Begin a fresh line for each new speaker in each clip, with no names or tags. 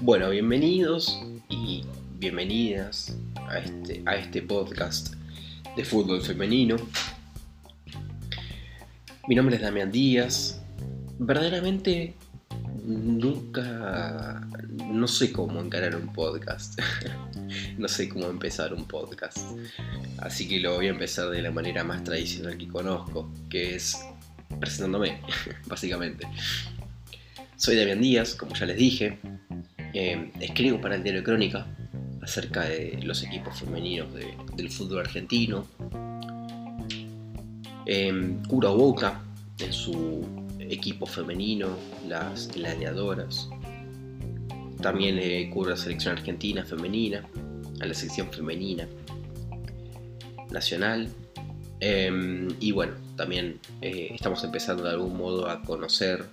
Bueno, bienvenidos y bienvenidas a este, a este podcast de fútbol femenino. Mi nombre es Damián Díaz. Verdaderamente nunca... No sé cómo encarar un podcast. no sé cómo empezar un podcast. Así que lo voy a empezar de la manera más tradicional que conozco, que es presentándome, básicamente. Soy Damián Díaz, como ya les dije. Eh, escribo para el diario Crónica acerca de los equipos femeninos del fútbol argentino. Eh, curo a Boca en su equipo femenino, las gladiadoras. También eh, cubro la selección argentina femenina, a la sección femenina nacional. Em, y bueno, también eh, estamos empezando de algún modo a conocer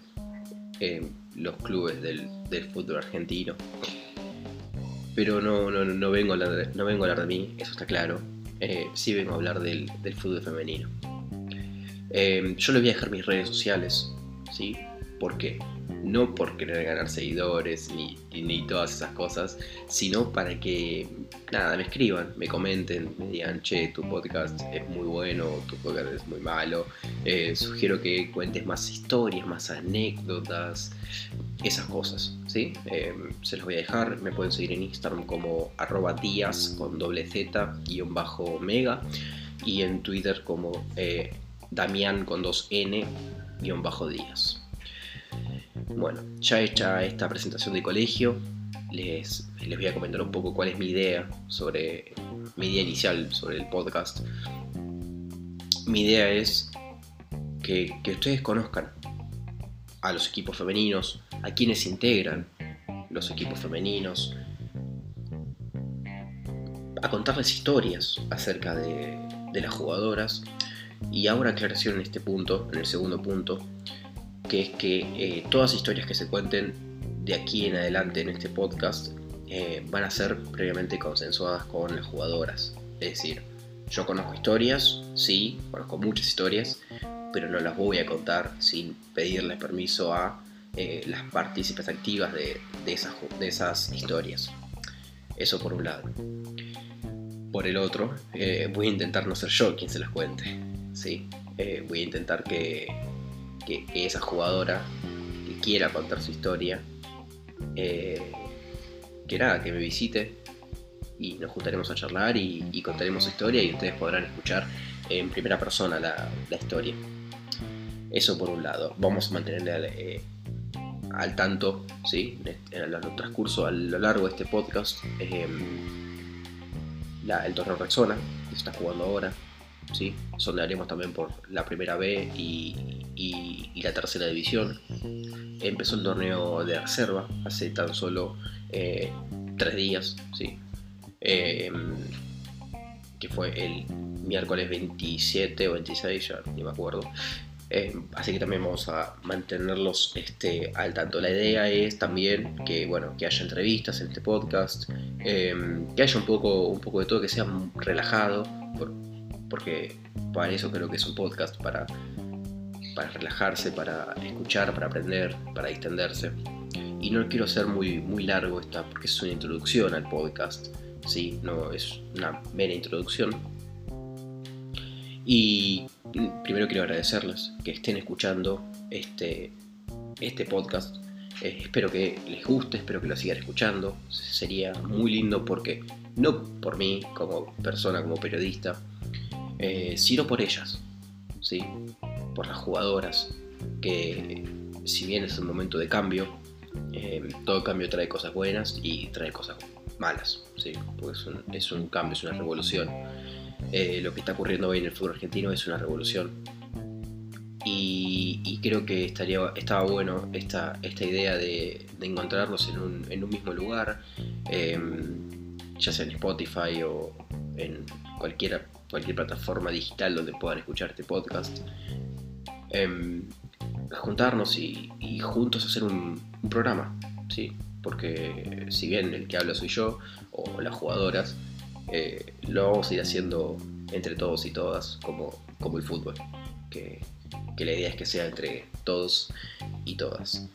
em, los clubes del, fútbol argentino. Pero no, no, vengo a hablar de, no vengo a hablar de mí, eso está claro. Eh, sí vengo a hablar del, del fútbol femenino. Em, yo les voy a dejar mis redes sociales, ¿sí? ¿Por qué? No por querer ganar seguidores ni, ni todas esas cosas, sino para que, nada, me escriban, me comenten, me digan, che, tu podcast es muy bueno, tu podcast es muy malo, eh, sugiero que cuentes más historias, más anécdotas, esas cosas, ¿sí? Em, se los voy a dejar, me pueden seguir en Instagram como arroba días con doble z guion bajo mega y en Twitter como eh, Damián con dos n guion bajo días. Bueno, ya hecha esta presentación de colegio, les, les voy a comentar un poco cuál es mi idea sobre mi idea inicial sobre el podcast. Mi idea es que, que ustedes conozcan a los equipos femeninos, a quienes integran los equipos femeninos, a contarles historias acerca de, de las jugadoras. Y ahora aclaración en este punto, en el segundo punto, que es que eh, todas las historias que se cuenten de aquí en adelante en este podcast eh, van a ser previamente consensuadas con las jugadoras. Es decir, yo conozco historias, sí, conozco muchas historias, pero no las voy a contar sin pedirle permiso a eh, las partícipes activas de, esas, de esas historias. Eso por un lado. Por el otro, voy a intentar no ser yo quien se las cuente. ¿sí? voy a intentar que, que, esa jugadora que quiera contar su historia, eh, que nada, que me visite y nos juntaremos a charlar y, contaremos su historia y ustedes podrán escuchar en primera persona la, historia. Eso por un lado. Vamos a mantenerle eh, al, tanto, ¿sí? En el, transcurso, a lo largo de este podcast, eh, el torneo Rexona, que se está jugando ahora, ¿sí? Sondearemos también por la primera B y, la tercera división. Empezó el torneo de reserva hace tan solo eh, tres días, ¿sí? Em, que fue el miércoles 27 o 26, ya ni me acuerdo. Em, así que también vamos a mantenerlos este, al tanto. La idea es también que, bueno, que haya entrevistas en este podcast, em, que haya un poco, un poco de todo, que sea relajado, porque para eso creo que es un podcast, para, para relajarse, para escuchar, para aprender, para distenderse. Y no quiero ser muy, muy largo esta, porque es una introducción al podcast, ¿sí? No es una mera introducción. Y primero quiero agradecerles que estén escuchando este, este podcast. Eh, espero que les guste, espero que lo sigan escuchando. Sería muy lindo porque, no por mí como persona, como periodista, eh, sino por ellas, ¿sí? Por las jugadoras, que si bien es un momento de cambio, eh, todo cambio trae cosas buenas y trae cosas malas, ¿sí? porque es un, cambio, es una revolución. Eh, lo que está ocurriendo hoy en el fútbol argentino es una revolución. Y, creo que estaría, estaba bueno esta, esta idea de, encontrarlos en un, en un, mismo lugar, ya sea en Spotify o en cualquiera cualquier plataforma digital donde puedan escuchar este podcast, em, juntarnos y, juntos hacer un, programa, ¿sí? Porque si bien el que habla soy yo o las jugadoras, eh, lo vamos a ir haciendo entre todos y todas como, como el fútbol, que, que la idea es que sea entre todos y todas.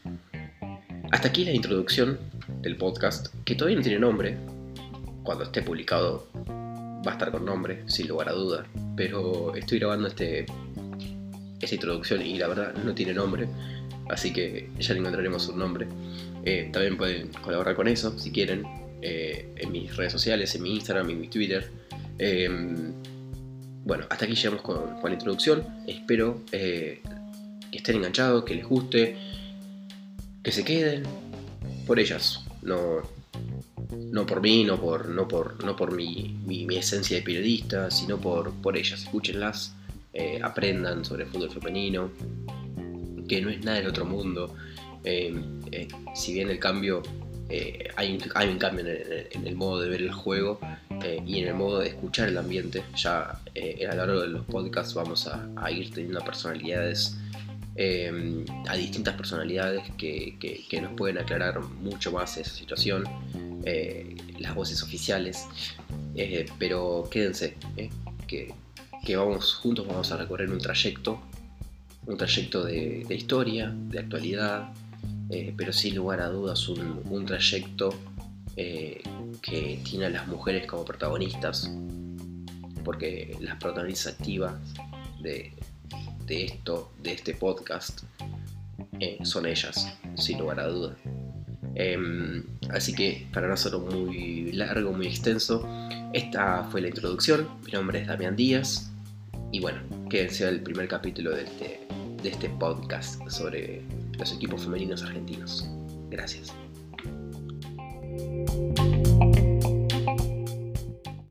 Hasta aquí la introducción del podcast, que todavía no tiene nombre. Cuando esté publicado va a estar con nombre, sin lugar a duda. Pero estoy grabando este, esta introducción y la verdad no tiene nombre. Así que ya le encontraremos un nombre. Eh, también pueden colaborar con eso si quieren. Eh, en mis redes sociales, en mi Instagram, en mi Twitter. Em, bueno, hasta aquí llegamos con, la introducción. Espero eh, que estén enganchados, que les guste, que se queden por ellas. No, no por mí, no por, no por, no por mi, mi, esencia de periodista, sino por, por ellas. Escúchenlas, eh, aprendan sobre el fútbol femenino, que no es nada del otro mundo. Eh, eh, si bien el cambio, hay, un, cambio en el, modo de ver el juego y en el modo de escuchar el ambiente, ya a lo largo de los podcasts vamos a, ir teniendo personalidades a distintas personalidades que, nos pueden aclarar mucho más esa situación, las voces oficiales, pero quédense, eh, que, vamos juntos, vamos a recorrer un trayecto, un trayecto de, historia, de actualidad, pero sin lugar a dudas un, trayecto que tiene a las mujeres como protagonistas, porque las protagonistas activas de, de esto, de este podcast, eh, son ellas, sin lugar a duda. Em, así que para no hacerlo muy largo, muy extenso, esta fue la introducción. Mi nombre es Damián Díaz. Y bueno, quédense el primer capítulo de este, de este podcast sobre los equipos femeninos argentinos. Gracias.